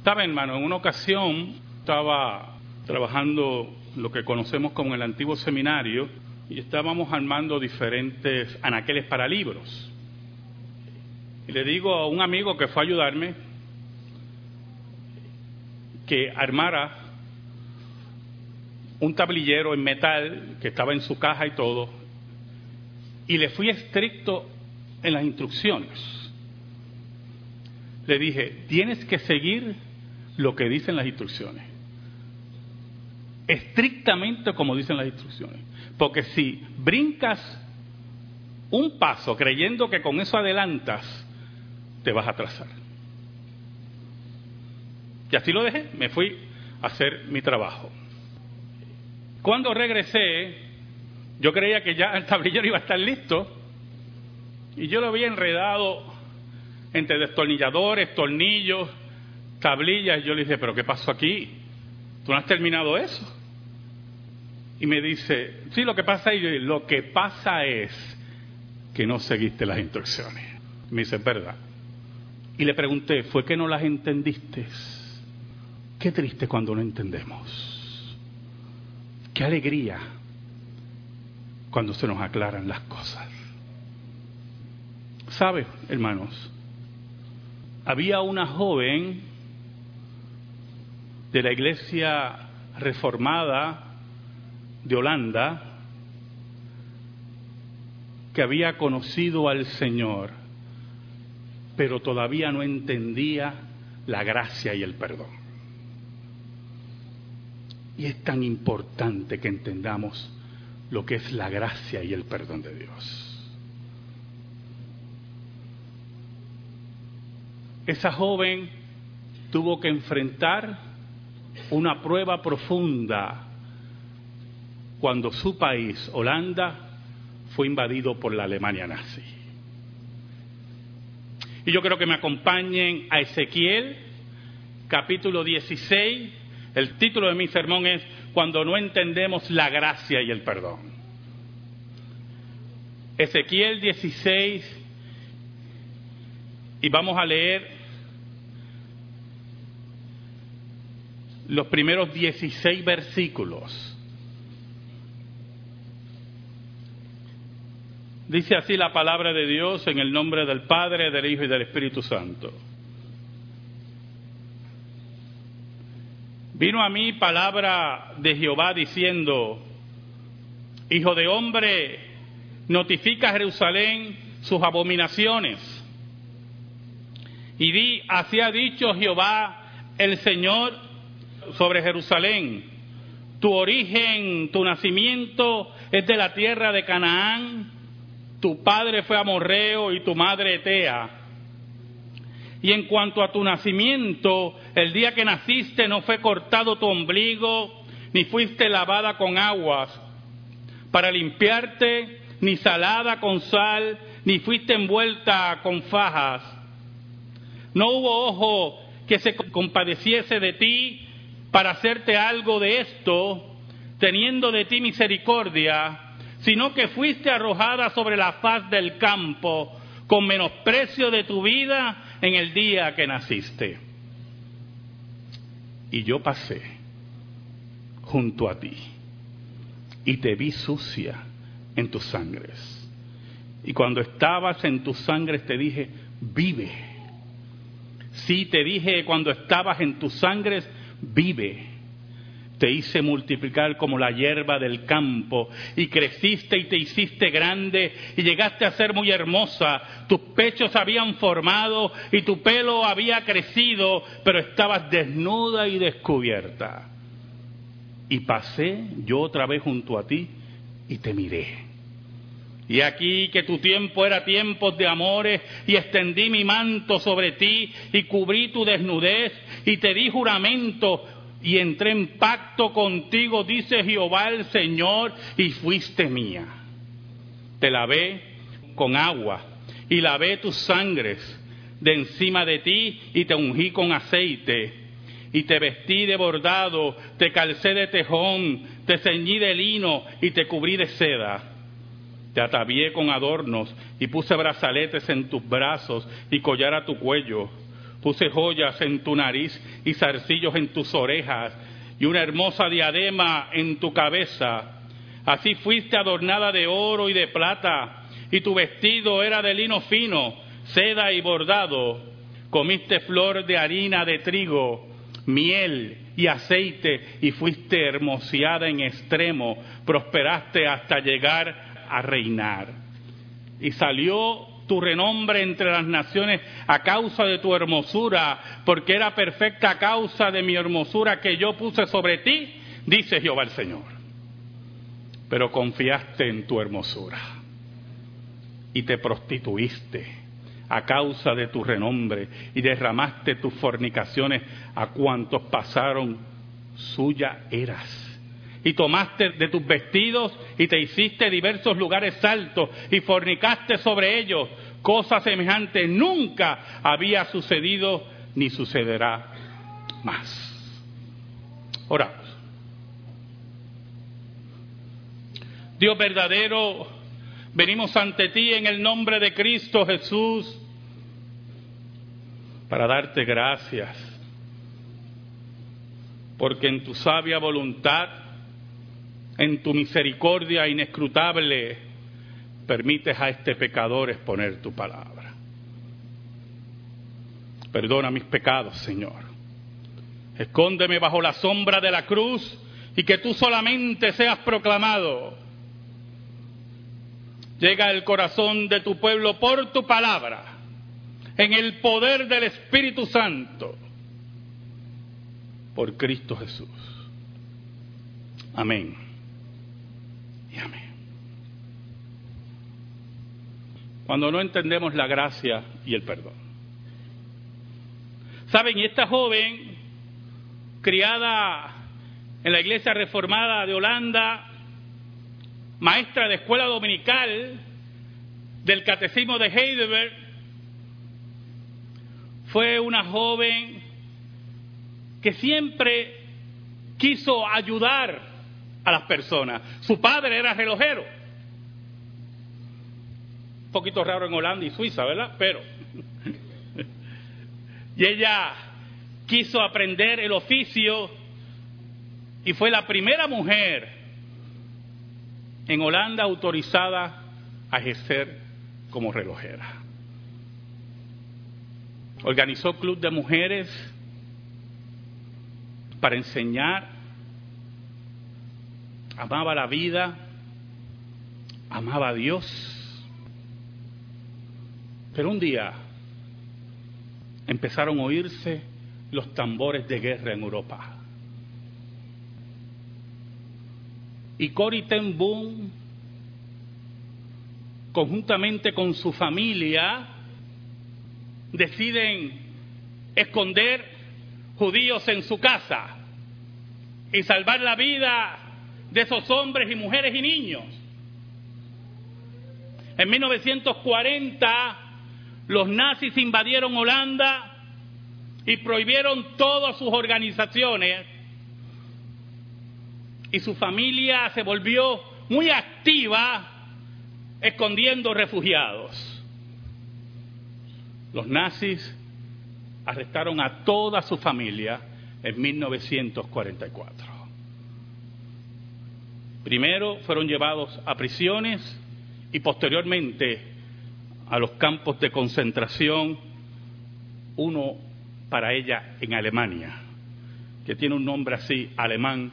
Estaba, hermano, en una ocasión estaba trabajando lo que conocemos como el antiguo seminario y estábamos armando diferentes anaqueles para libros. Y le digo a un amigo que fue a ayudarme que armara un tablillero en metal que estaba en su caja y todo, y le fui estricto en las instrucciones. Le dije, tienes que seguir lo que dicen las instrucciones. Estrictamente como dicen las instrucciones. Porque si brincas un paso creyendo que con eso adelantas, te vas a atrasar. Y así lo dejé, me fui a hacer mi trabajo. Cuando regresé, yo creía que ya el tablillero iba a estar listo y yo lo había enredado entre destornilladores, tornillos, tablillas. Y yo le dije, ¿pero qué pasó aquí? ¿Tú no has terminado eso? Y me dice, sí, lo que pasa es, lo que pasa es que no seguiste las instrucciones. Me dice, verdad. Y le pregunté, ¿fue que no las entendiste? Qué triste cuando no entendemos. Qué alegría cuando se nos aclaran las cosas. ¿Sabe, hermanos? Había una joven de la iglesia reformada de Holanda que había conocido al Señor, pero todavía no entendía la gracia y el perdón. Y es tan importante que entendamos lo que es la gracia y el perdón de Dios. Esa joven tuvo que enfrentar una prueba profunda cuando su país, Holanda, fue invadido por la Alemania nazi. Y yo creo que me acompañen a Ezequiel, capítulo 16, el título de mi sermón es Cuando no entendemos la gracia y el perdón. Ezequiel 16 y vamos a leer los primeros 16 versículos. Dice así la palabra de Dios en el nombre del Padre, del Hijo y del Espíritu Santo. Vino a mí palabra de Jehová diciendo, Hijo de hombre, notifica a Jerusalén sus abominaciones. Y di, así ha dicho Jehová el Señor sobre Jerusalén. Tu origen, tu nacimiento es de la tierra de Canaán. Tu padre fue amorreo y tu madre etea y en cuanto a tu nacimiento, el día que naciste no fue cortado tu ombligo, ni fuiste lavada con aguas para limpiarte, ni salada con sal, ni fuiste envuelta con fajas. No hubo ojo que se compadeciese de ti para hacerte algo de esto, teniendo de ti misericordia, sino que fuiste arrojada sobre la faz del campo con menosprecio de tu vida en el día que naciste. Y yo pasé junto a ti y te vi sucia en tus sangres. Y cuando estabas en tus sangres te dije, vive. Sí, te dije cuando estabas en tus sangres, vive te hice multiplicar como la hierba del campo, y creciste y te hiciste grande, y llegaste a ser muy hermosa. Tus pechos habían formado y tu pelo había crecido, pero estabas desnuda y descubierta. Y pasé yo otra vez junto a ti y te miré. Y aquí que tu tiempo era tiempo de amores, y extendí mi manto sobre ti, y cubrí tu desnudez, y te di juramento, y entré en pacto contigo, dice Jehová el Señor, y fuiste mía. Te lavé con agua y lavé tus sangres de encima de ti y te ungí con aceite y te vestí de bordado, te calcé de tejón, te ceñí de lino y te cubrí de seda. Te atavié con adornos y puse brazaletes en tus brazos y collar a tu cuello Puse joyas en tu nariz y zarcillos en tus orejas y una hermosa diadema en tu cabeza. Así fuiste adornada de oro y de plata, y tu vestido era de lino fino, seda y bordado. Comiste flor de harina de trigo, miel y aceite, y fuiste hermoseada en extremo, prosperaste hasta llegar a reinar. Y salió tu renombre entre las naciones a causa de tu hermosura, porque era perfecta a causa de mi hermosura que yo puse sobre ti, dice Jehová el Señor. Pero confiaste en tu hermosura y te prostituiste a causa de tu renombre y derramaste tus fornicaciones a cuantos pasaron, suya eras y tomaste de tus vestidos y te hiciste diversos lugares altos y fornicaste sobre ellos. Cosa semejante nunca había sucedido ni sucederá más. Oramos. Dios verdadero, venimos ante ti en el nombre de Cristo Jesús para darte gracias, porque en tu sabia voluntad en tu misericordia inescrutable, permites a este pecador exponer tu palabra. Perdona mis pecados, Señor. Escóndeme bajo la sombra de la cruz y que tú solamente seas proclamado. Llega al corazón de tu pueblo por tu palabra, en el poder del Espíritu Santo, por Cristo Jesús. Amén y amén. Cuando no entendemos la gracia y el perdón. Saben, esta joven, criada en la iglesia reformada de Holanda, maestra de escuela dominical del catecismo de Heidelberg, fue una joven que siempre quiso ayudar a las personas. Su padre era relojero. Poquito raro en Holanda y Suiza, ¿verdad? Pero. y ella quiso aprender el oficio y fue la primera mujer en Holanda autorizada a ejercer como relojera. Organizó club de mujeres para enseñar amaba la vida, amaba a Dios. Pero un día empezaron a oírse los tambores de guerra en Europa. Y Cory ten Boom, conjuntamente con su familia, deciden esconder judíos en su casa y salvar la vida de esos hombres y mujeres y niños. En 1940 los nazis invadieron Holanda y prohibieron todas sus organizaciones y su familia se volvió muy activa escondiendo refugiados. Los nazis arrestaron a toda su familia en 1944. Primero fueron llevados a prisiones y posteriormente a los campos de concentración, uno para ella en Alemania, que tiene un nombre así, alemán,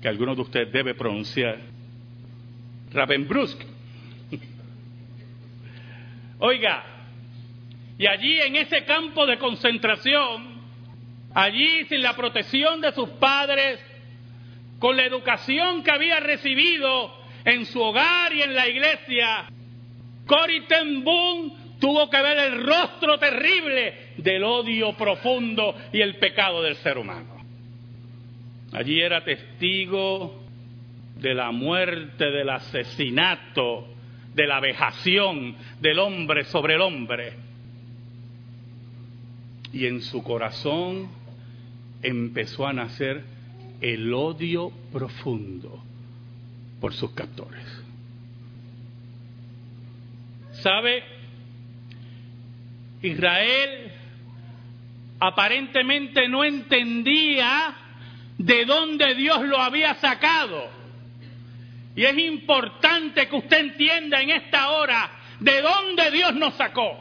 que algunos de ustedes debe pronunciar, Ravensbrück. Oiga, y allí en ese campo de concentración, allí sin la protección de sus padres, con la educación que había recibido en su hogar y en la iglesia, Cory tuvo que ver el rostro terrible del odio profundo y el pecado del ser humano. Allí era testigo de la muerte, del asesinato, de la vejación del hombre sobre el hombre. Y en su corazón empezó a nacer el odio profundo por sus captores. ¿Sabe? Israel aparentemente no entendía de dónde Dios lo había sacado. Y es importante que usted entienda en esta hora de dónde Dios nos sacó.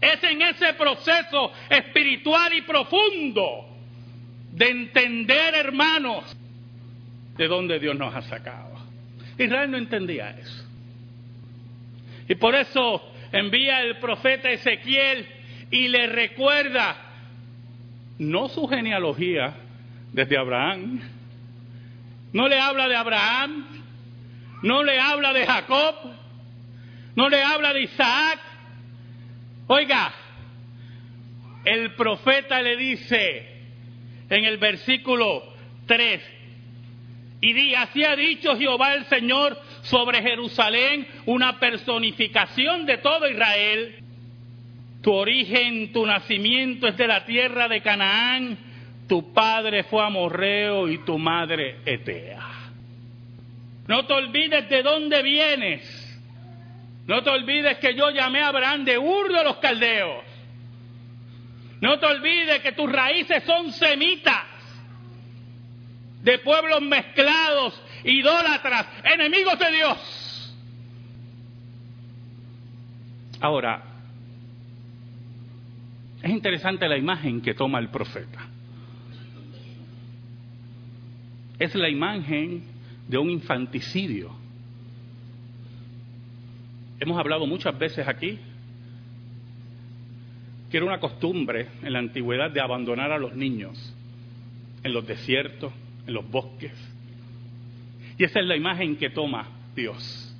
Es en ese proceso espiritual y profundo de entender, hermanos, de dónde Dios nos ha sacado. Israel no entendía eso. Y por eso envía el profeta Ezequiel y le recuerda no su genealogía desde Abraham, no le habla de Abraham, no le habla de Jacob, no le habla de Isaac. Oiga, el profeta le dice en el versículo 3, y di, así ha dicho Jehová el Señor sobre Jerusalén, una personificación de todo Israel. Tu origen, tu nacimiento es de la tierra de Canaán, tu padre fue amorreo y tu madre etea. No te olvides de dónde vienes. No te olvides que yo llamé a Abraham de Ur de los Caldeos. No te olvides que tus raíces son semitas de pueblos mezclados, idólatras, enemigos de Dios. Ahora, es interesante la imagen que toma el profeta. Es la imagen de un infanticidio. Hemos hablado muchas veces aquí que era una costumbre en la antigüedad de abandonar a los niños en los desiertos, en los bosques. Y esa es la imagen que toma Dios.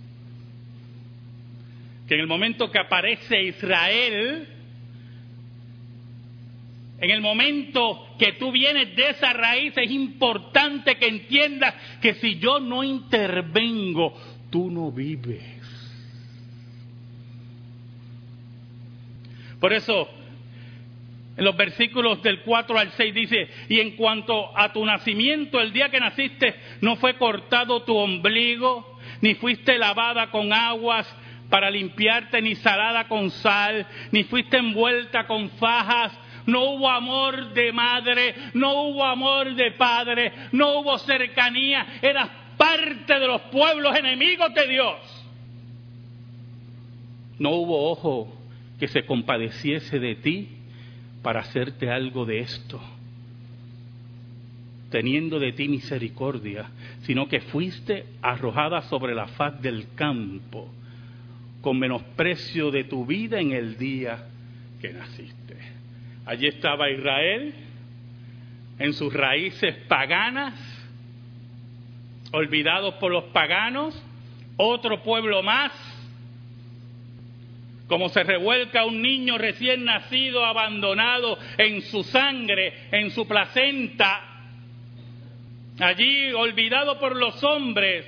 Que en el momento que aparece Israel, en el momento que tú vienes de esa raíz, es importante que entiendas que si yo no intervengo, tú no vives. Por eso en los versículos del 4 al 6 dice, y en cuanto a tu nacimiento, el día que naciste, no fue cortado tu ombligo, ni fuiste lavada con aguas para limpiarte, ni salada con sal, ni fuiste envuelta con fajas, no hubo amor de madre, no hubo amor de padre, no hubo cercanía, eras parte de los pueblos enemigos de Dios. No hubo ojo que se compadeciese de ti para hacerte algo de esto, teniendo de ti misericordia, sino que fuiste arrojada sobre la faz del campo, con menosprecio de tu vida en el día que naciste. Allí estaba Israel, en sus raíces paganas, olvidados por los paganos, otro pueblo más, como se revuelca un niño recién nacido, abandonado en su sangre, en su placenta, allí olvidado por los hombres,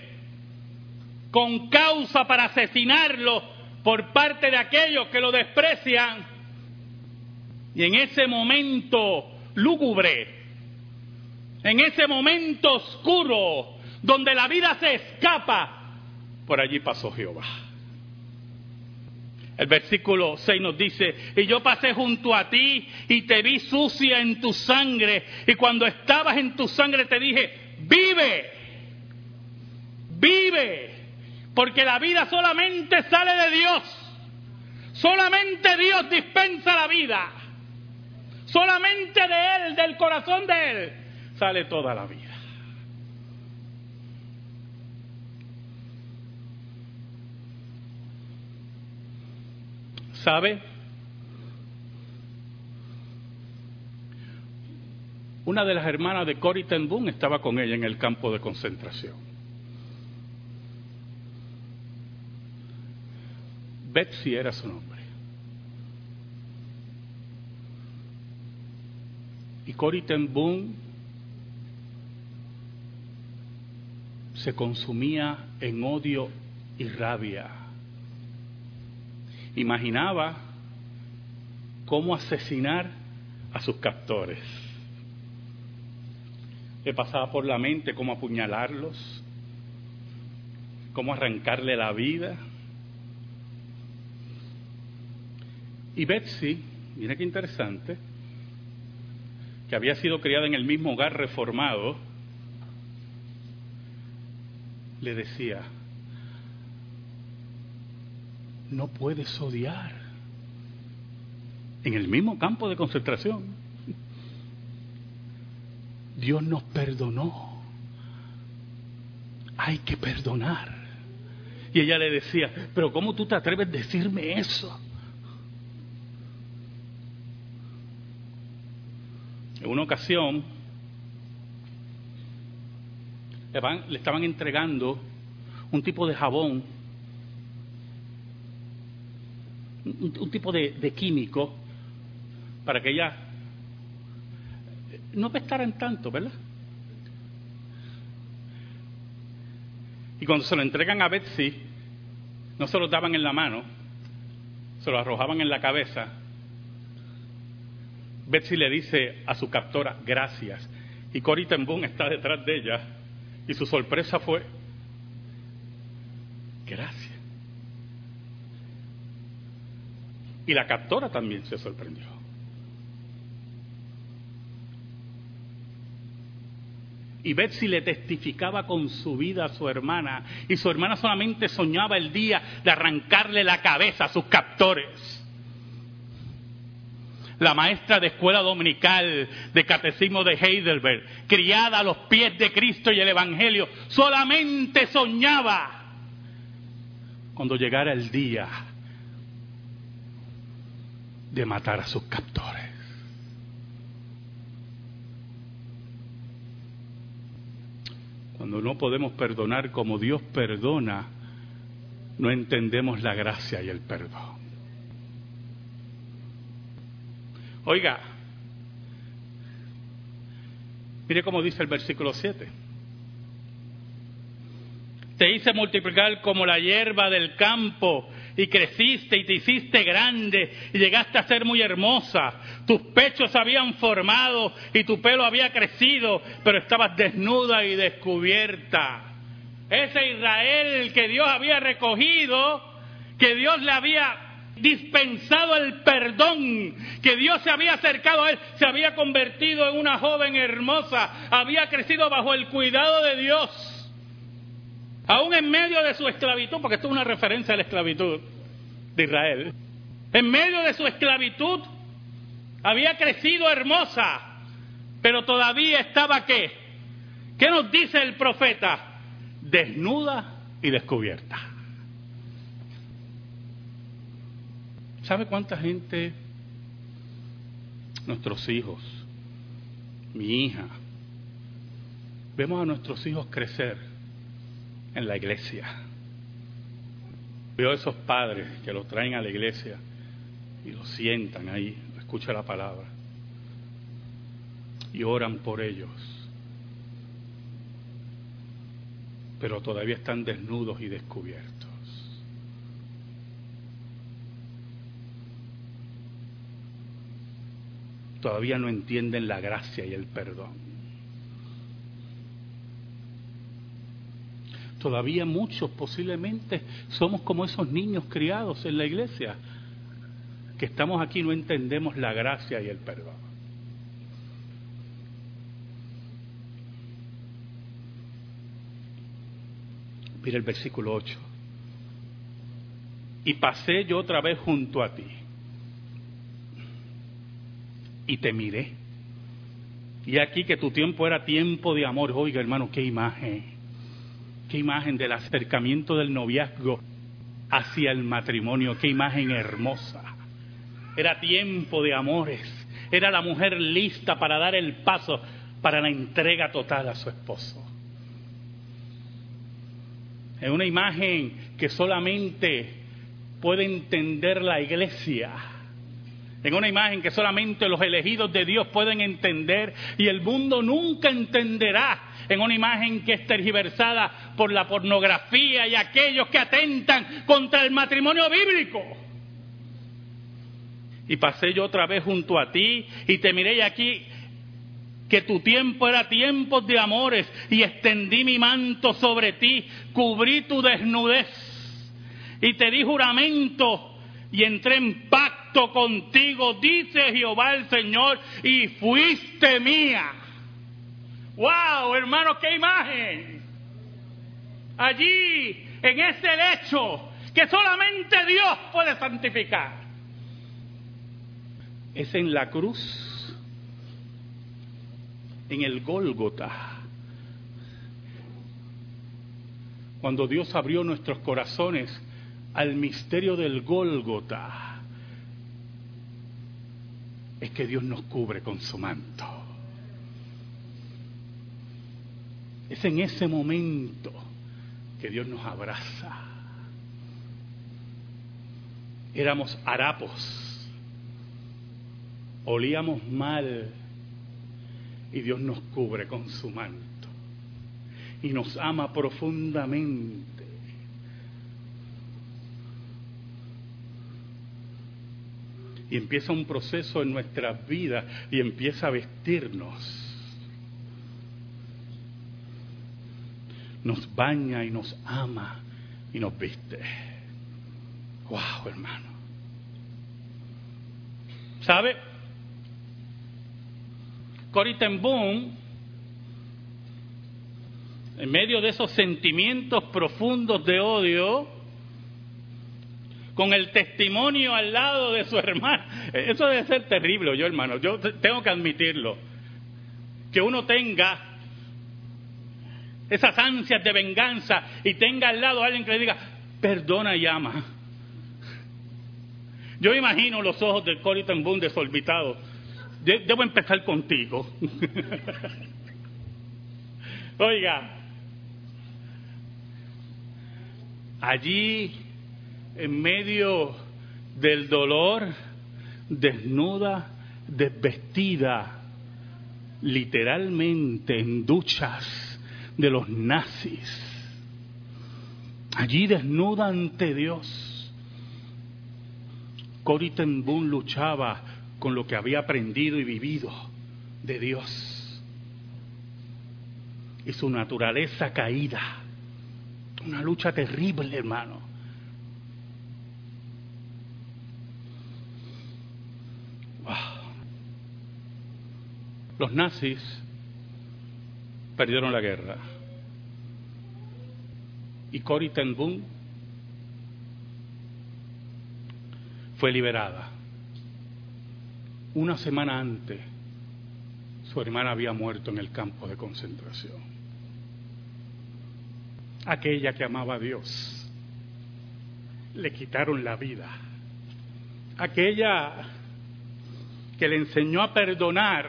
con causa para asesinarlo por parte de aquellos que lo desprecian. Y en ese momento lúgubre, en ese momento oscuro, donde la vida se escapa, por allí pasó Jehová. El versículo 6 nos dice, y yo pasé junto a ti y te vi sucia en tu sangre, y cuando estabas en tu sangre te dije, vive, vive, porque la vida solamente sale de Dios, solamente Dios dispensa la vida, solamente de Él, del corazón de Él, sale toda la vida. ¿Sabe? Una de las hermanas de Cory Ten Boom estaba con ella en el campo de concentración. Betsy era su nombre. Y Cory Ten Boom se consumía en odio y rabia imaginaba cómo asesinar a sus captores. Le pasaba por la mente cómo apuñalarlos, cómo arrancarle la vida. Y Betsy, mira qué interesante, que había sido criada en el mismo hogar reformado, le decía, no puedes odiar en el mismo campo de concentración. Dios nos perdonó. Hay que perdonar. Y ella le decía, pero ¿cómo tú te atreves a decirme eso? En una ocasión le, estaban entregando un tipo de jabón, un, tipo de, químico, para que ella no pestaran tanto, ¿verdad? Y cuando se lo entregan a Betsy, no se lo daban en la mano, se lo arrojaban en la cabeza. Betsy le dice a su captora, gracias. Y Cory Ten está detrás de ella. Y su sorpresa fue, gracias. Y la captora también se sorprendió. Y Betsy le testificaba con su vida a su hermana. Y su hermana solamente soñaba el día de arrancarle la cabeza a sus captores. La maestra de escuela dominical de catecismo de Heidelberg, criada a los pies de Cristo y el Evangelio, solamente soñaba cuando llegara el día de matar a sus captores. Cuando no podemos perdonar como Dios perdona, no entendemos la gracia y el perdón. Oiga, mire cómo dice el versículo 7. Te hice multiplicar como la hierba del campo y creciste y te hiciste grande y llegaste a ser muy hermosa. Tus pechos habían formado y tu pelo había crecido, pero estabas desnuda y descubierta. Ese Israel que Dios había recogido, que Dios le había dispensado el perdón, que Dios se había acercado a él, se había convertido en una joven hermosa, había crecido bajo el cuidado de Dios aún en medio de su esclavitud, porque esto es una referencia a la esclavitud de Israel, en medio de su esclavitud había crecido hermosa, pero todavía estaba qué? ¿Qué nos dice el profeta? Desnuda y descubierta. ¿Sabe cuánta gente, nuestros hijos, mi hija, vemos a nuestros hijos crecer en la iglesia. Veo a esos padres que los traen a la iglesia y los sientan ahí, escuchan la palabra y oran por ellos. Pero todavía están desnudos y descubiertos. Todavía no entienden la gracia y el perdón. Todavía muchos posiblemente somos como esos niños criados en la iglesia, que estamos aquí no entendemos la gracia y el perdón. Mira el versículo 8. Y pasé yo otra vez junto a ti. Y te miré. Y aquí que tu tiempo era tiempo de amor. Oiga, hermano, qué imagen Qué imagen del acercamiento del noviazgo hacia el matrimonio, qué imagen hermosa. Era tiempo de amores, era la mujer lista para dar el paso para la entrega total a su esposo. Es una imagen que solamente puede entender la iglesia. En una imagen que solamente los elegidos de Dios pueden entender y el mundo nunca entenderá en una imagen que es tergiversada por la pornografía y aquellos que atentan contra el matrimonio bíblico. Y pasé yo otra vez junto a ti y te miré aquí que tu tiempo era tiempo de amores y extendí mi manto sobre ti, cubrí tu desnudez y te di juramento y entré en pacto contigo, dice Jehová el Señor, y fuiste mía. ¡Wow, hermano, qué imagen! Allí, en ese lecho que solamente Dios puede santificar. Es en la cruz, en el Gólgota cuando Dios abrió nuestros corazones al misterio del Gólgota, es que Dios nos cubre con su manto. Es en ese momento que Dios nos abraza. Éramos harapos, olíamos mal y Dios nos cubre con su manto y nos ama profundamente. Y empieza un proceso en nuestras vidas y empieza a vestirnos. Nos baña y nos ama y nos viste. Wow, hermano. ¿Sabe? Cory Boom en medio de esos sentimientos profundos de odio, con el testimonio al lado de su hermano. Eso debe ser terrible, yo hermano, yo tengo que admitirlo. Que uno tenga esas ansias de venganza y tenga al lado a alguien que le diga, perdona y ama. Yo imagino los ojos del Coriton Boom desorbitados. Debo empezar contigo. Oiga, allí en medio del dolor, desnuda, desvestida, literalmente en duchas de los nazis. Allí desnuda ante Dios. Ten luchaba con lo que había aprendido y vivido de Dios y su naturaleza caída una lucha terrible, hermano. Los nazis perdieron la guerra. Y Cory Ten fue liberada. Una semana antes, su hermana había muerto en el campo de concentración aquella que amaba a Dios. Le quitaron la vida. Aquella que le enseñó a perdonar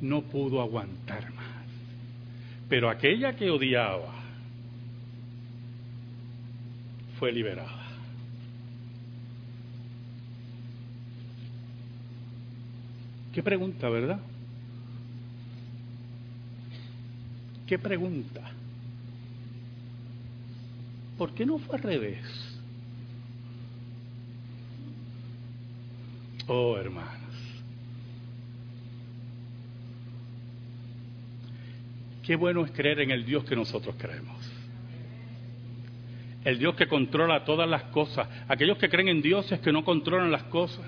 no pudo aguantar más. Pero aquella que odiaba fue liberada. Qué pregunta, ¿verdad? ¿Qué pregunta? ¿Por qué no fue al revés? Oh, hermanos. Qué bueno es creer en el Dios que nosotros creemos. El Dios que controla todas las cosas. Aquellos que creen en dioses que no controlan las cosas.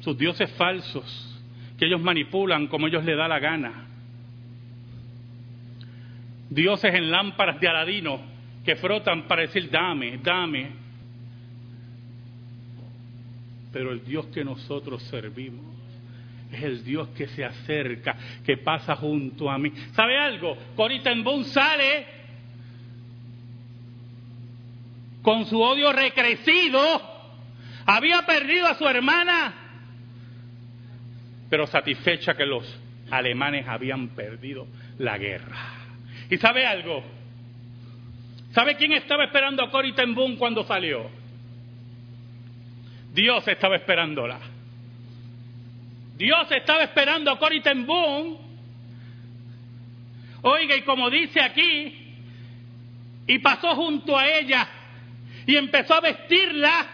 Sus dioses falsos, que ellos manipulan como ellos les da la gana dioses en lámparas de Aladino que frotan para decir, dame, dame. Pero el Dios que nosotros servimos es el Dios que se acerca, que pasa junto a mí. ¿Sabe algo? Corita en sale con su odio recrecido, había perdido a su hermana, pero satisfecha que los alemanes habían perdido la guerra. ¿Y sabe algo? ¿Sabe quién estaba esperando a Cory Ten cuando salió? Dios estaba esperándola. Dios estaba esperando a Cory Oiga, y como dice aquí, y pasó junto a ella y empezó a vestirla.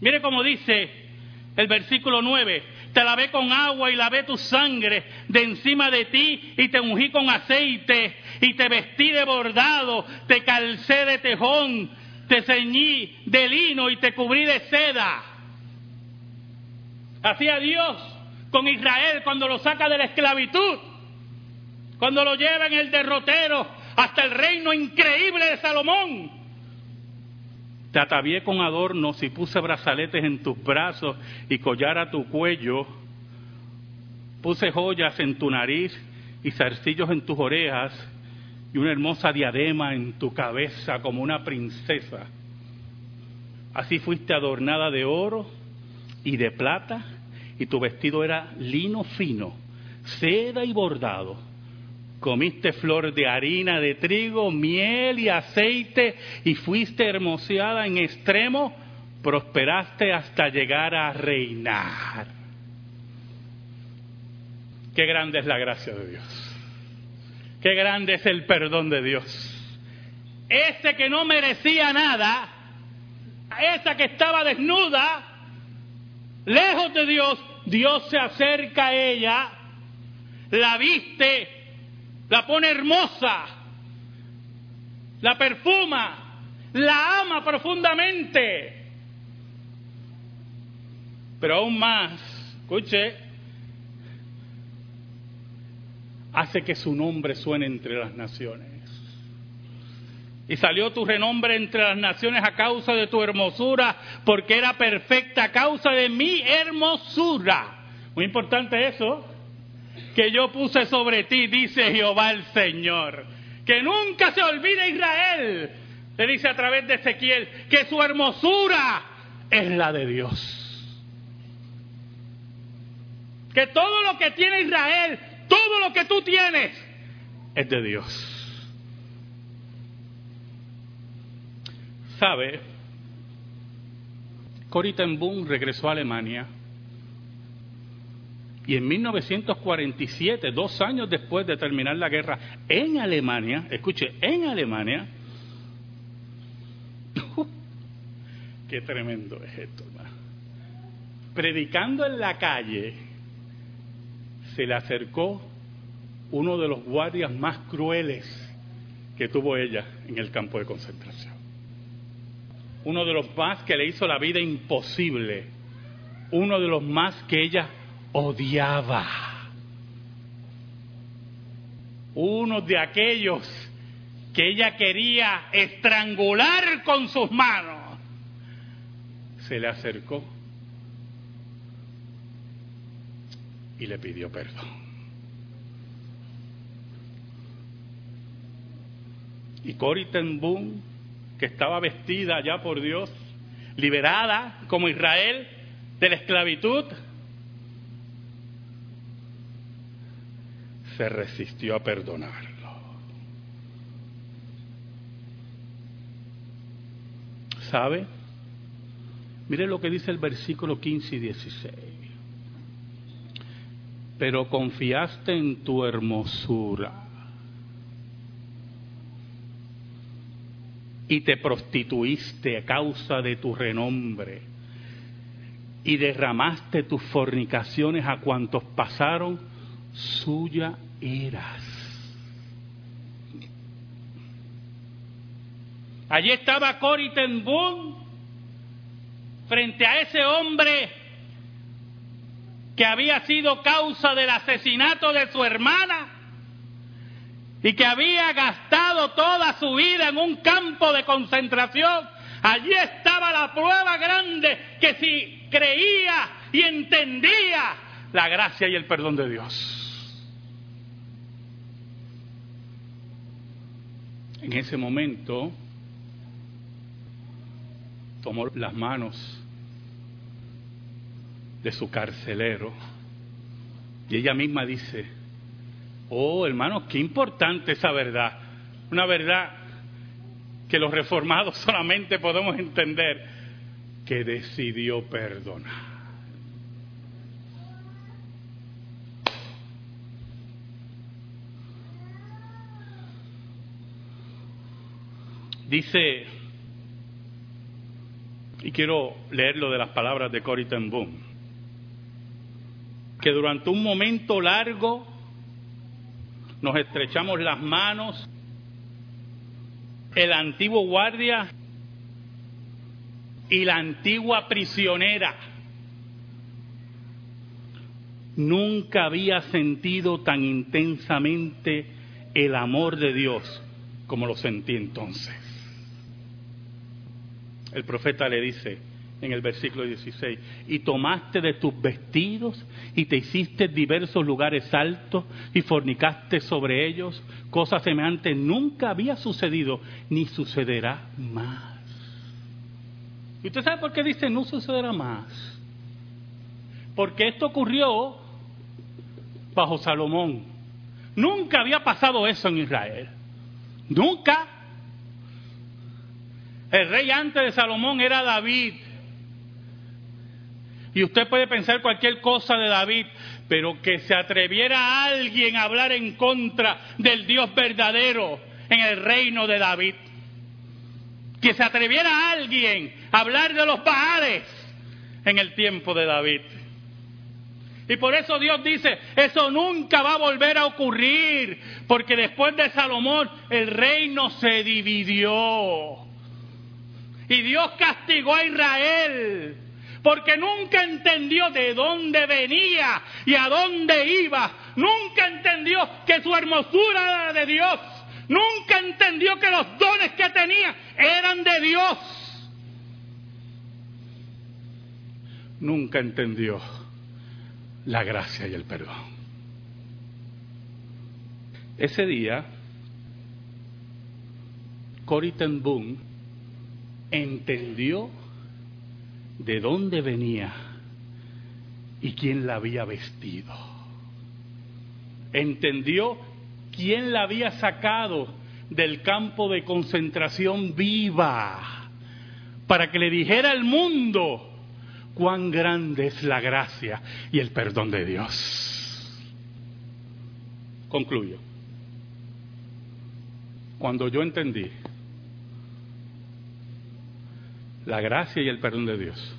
Mire cómo dice el versículo 9, te lavé con agua y lavé tu sangre de encima de ti y te ungí con aceite y te vestí de bordado, te calcé de tejón te ceñí de lino y te cubrí de seda. Hacía Dios con Israel cuando lo saca de la esclavitud, cuando lo lleva en el derrotero hasta el reino increíble de Salomón. Te atavié con adornos y puse brazaletes en tus brazos y collar a tu cuello. Puse joyas en tu nariz y zarcillos en tus orejas y una hermosa diadema en tu cabeza como una princesa. Así fuiste adornada de oro y de plata y tu vestido era lino fino, seda y bordado comiste flor de harina de trigo, miel y aceite y fuiste hermoseada en extremo, prosperaste hasta llegar a reinar. Qué grande es la gracia de Dios. Qué grande es el perdón de Dios. Ese que no merecía nada, esa que estaba desnuda, lejos de Dios, Dios se acerca a ella, la viste la pone hermosa, la perfuma, la ama profundamente. Pero aún más, escuche, hace que su nombre suene entre las naciones. Y salió tu renombre entre las naciones a causa de tu hermosura, porque era perfecta a causa de mi hermosura. Muy importante eso que yo puse sobre ti, dice Jehová el Señor. Que nunca se olvide Israel, le dice a través de Ezequiel, que su hermosura es la de Dios. Que todo lo que tiene Israel, todo lo que tú tienes, es de Dios. ¿Sabe? Corrie regresó a Alemania y en 1947, dos años después de terminar la guerra en Alemania, escuche, en Alemania, qué tremendo es esto, hermano. Predicando en la calle, se le acercó uno de los guardias más crueles que tuvo ella en el campo de concentración. Uno de los más que le hizo la vida imposible. Uno de los más que ella odiaba. Uno de aquellos que ella quería estrangular con sus manos, se le acercó y le pidió perdón. Y Cory que estaba vestida ya por Dios, liberada como Israel de la esclavitud, se resistió a perdonarlo. ¿Sabe? Mire lo que dice el versículo 15 y 16. Pero confiaste en tu hermosura y te prostituiste a causa de tu renombre y derramaste tus fornicaciones a cuantos pasaron suya eras. Allí estaba Ten frente a ese hombre que había sido causa del asesinato de su hermana y que había gastado toda su vida en un campo de concentración. Allí estaba la prueba grande que si creía y entendía la gracia y el perdón de Dios. En ese momento tomó las manos de su carcelero y ella misma dice, oh hermanos, qué importante esa verdad, una verdad que los reformados solamente podemos entender, que decidió perdonar. Dice, y quiero leerlo de las palabras de Cory Ten Boom, que durante un momento largo nos estrechamos las manos, el antiguo guardia y la antigua prisionera. Nunca había sentido tan intensamente el amor de Dios como lo sentí entonces. El profeta le dice en el versículo 16, y tomaste de tus vestidos y te hiciste diversos lugares altos y fornicaste sobre ellos, cosas semejantes nunca había sucedido ni sucederá más. ¿Y usted sabe por qué dice no sucederá más? Porque esto ocurrió bajo Salomón. Nunca había pasado eso en Israel. Nunca. El rey antes de Salomón era David. Y usted puede pensar cualquier cosa de David, pero que se atreviera alguien a hablar en contra del Dios verdadero en el reino de David. Que se atreviera alguien a hablar de los Baales en el tiempo de David. Y por eso Dios dice, eso nunca va a volver a ocurrir, porque después de Salomón el reino se dividió. Y Dios castigó a Israel, porque nunca entendió de dónde venía y a dónde iba. Nunca entendió que su hermosura era de Dios. Nunca entendió que los dones que tenía eran de Dios. Nunca entendió la gracia y el perdón. Ese día, Cory ten Boom entendió de dónde venía y quién la había vestido. Entendió quién la había sacado del campo de concentración viva para que le dijera al mundo cuán grande es la gracia y el perdón de Dios. Concluyo. Cuando yo entendí la gracia y el perdón de Dios,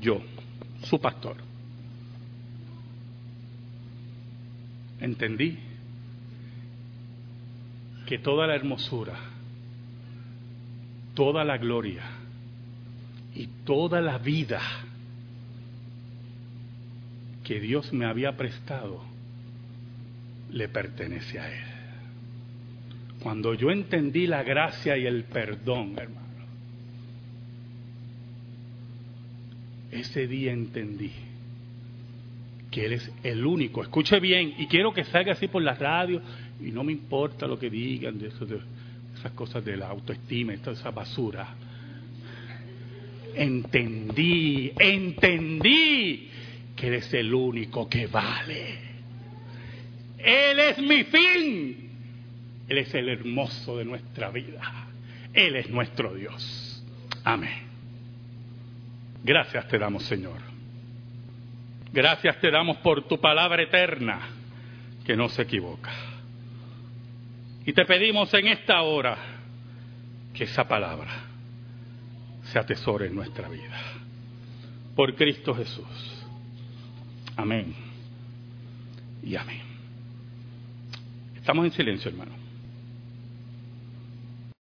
yo, su pastor, entendí que toda la hermosura, toda la gloria, y toda la vida que Dios me había prestado le pertenece a Él. Cuando yo entendí la gracia y el perdón, hermano, ese día entendí que Él es el único. Escuche bien, y quiero que salga así por la radio, y no me importa lo que digan de, de esas cosas de la autoestima, toda esa basura entendí, entendí que eres el único que vale. Él es mi fin. Él es el hermoso de nuestra vida. Él es nuestro Dios. Amén. Gracias te damos, Señor. Gracias te damos por tu palabra eterna que no se equivoca. Y te pedimos en esta hora que esa palabra se atesore en nuestra vida. Por Cristo Jesús. Amén. Y amén. Estamos en silencio, hermano.